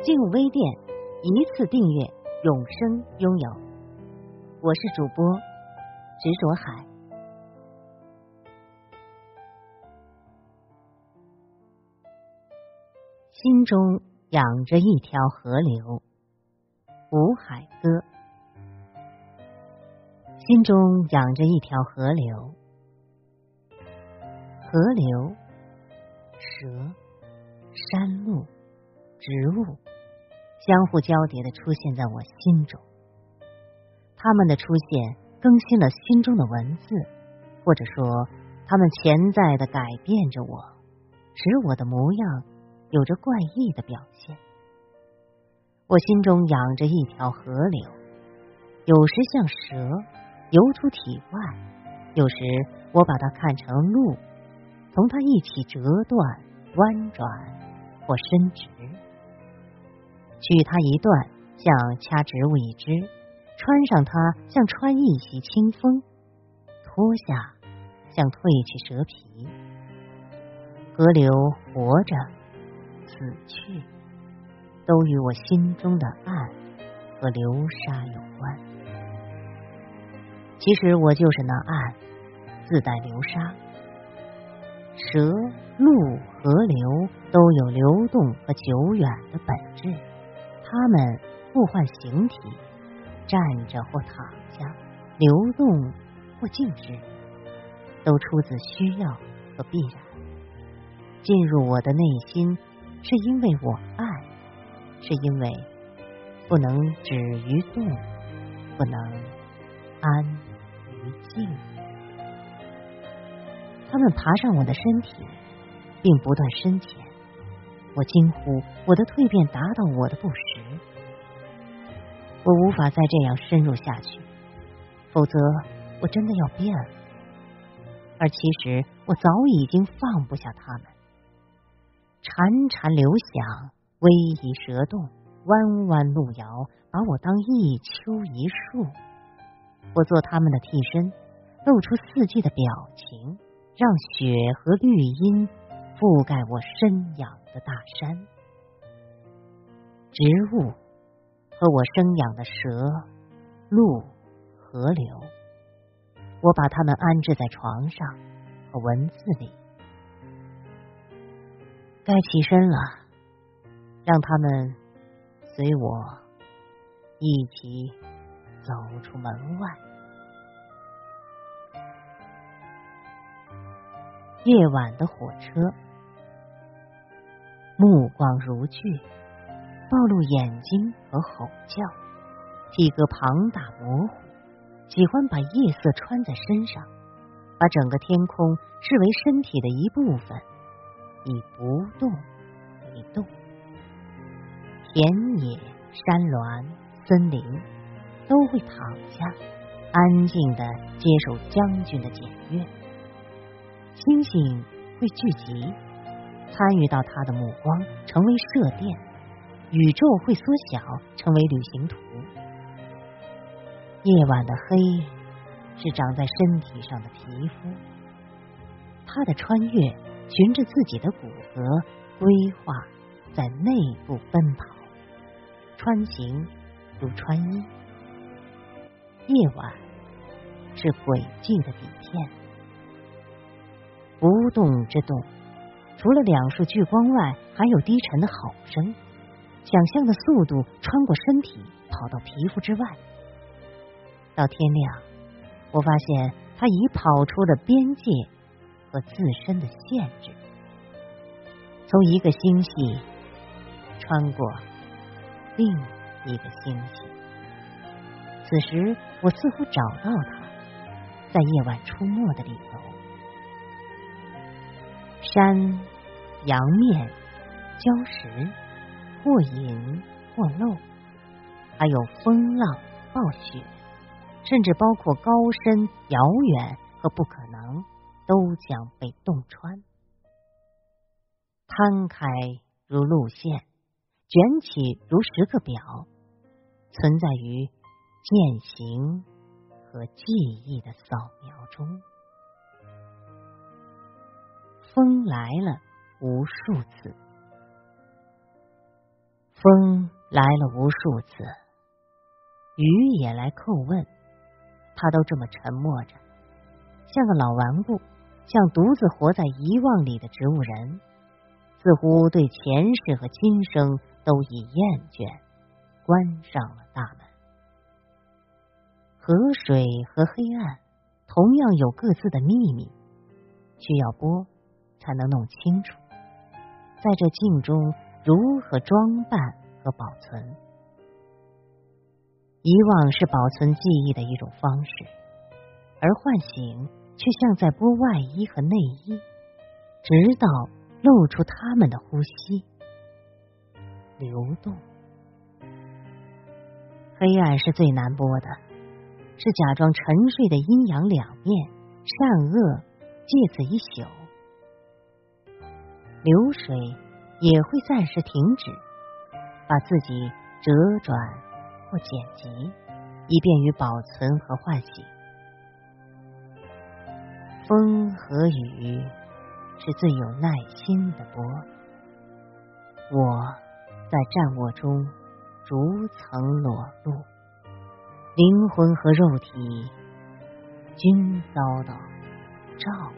进入微店，一次订阅，永生拥有。我是主播执着海，心中养着一条河流，吴海歌。心中养着一条河流，河流，蛇，山路。植物相互交叠的出现在我心中，他们的出现更新了心中的文字，或者说，他们潜在的改变着我，使我的模样有着怪异的表现。我心中养着一条河流，有时像蛇游出体外，有时我把它看成鹿，同它一起折断、弯转或伸直。取它一段，像掐植物一枝；穿上它，像穿一袭清风；脱下，像褪去蛇皮。河流活着，死去，都与我心中的暗和流沙有关。其实我就是那暗，自带流沙。蛇、鹿、河流都有流动和久远的本质。他们互换形体，站着或躺下，流动或静止，都出自需要和必然。进入我的内心，是因为我爱，是因为不能止于动，不能安于静。他们爬上我的身体，并不断深浅。我惊呼：我的蜕变达到我的不实，我无法再这样深入下去，否则我真的要变了。而其实我早已经放不下他们，潺潺流响，逶迤蛇动，弯弯路遥，把我当一丘一树。我做他们的替身，露出四季的表情，让雪和绿荫覆盖我生养。的大山、植物和我生养的蛇、鹿、河流，我把它们安置在床上和文字里。该起身了，让他们随我一起走出门外。夜晚的火车。目光如炬，暴露眼睛和吼叫，体格庞大模糊，喜欢把夜色穿在身上，把整个天空视为身体的一部分，以不动为动。田野、山峦、森林都会躺下，安静的接受将军的检阅。星星会聚集。参与到他的目光，成为射电；宇宙会缩小，成为旅行图。夜晚的黑是长在身体上的皮肤，他的穿越循着自己的骨骼规划，在内部奔跑，穿行如穿衣。夜晚是轨迹的底片，不动之动。除了两束聚光外，还有低沉的吼声。想象的速度穿过身体，跑到皮肤之外。到天亮，我发现他已跑出了边界和自身的限制，从一个星系穿过另一个星系。此时，我似乎找到他，在夜晚出没的理由。山、阳面、礁石、或隐或露，还有风浪暴雪，甚至包括高深、遥远和不可能，都将被洞穿。摊开如路线，卷起如时刻表，存在于践行和记忆的扫描中。风来了无数次，风来了无数次，雨也来叩问，他都这么沉默着，像个老顽固，像独自活在遗忘里的植物人。似乎对前世和今生都已厌倦，关上了大门。河水和黑暗同样有各自的秘密，需要播才能弄清楚。在这镜中，如何装扮和保存？遗忘是保存记忆的一种方式，而唤醒却像在剥外衣和内衣，直到。露出他们的呼吸，流动。黑暗是最难剥的，是假装沉睡的阴阳两面，善恶借此一宿。流水也会暂时停止，把自己折转或剪辑，以便于保存和唤醒。风和雨。是最有耐心的波，我在战握中逐层裸露，灵魂和肉体均遭到照。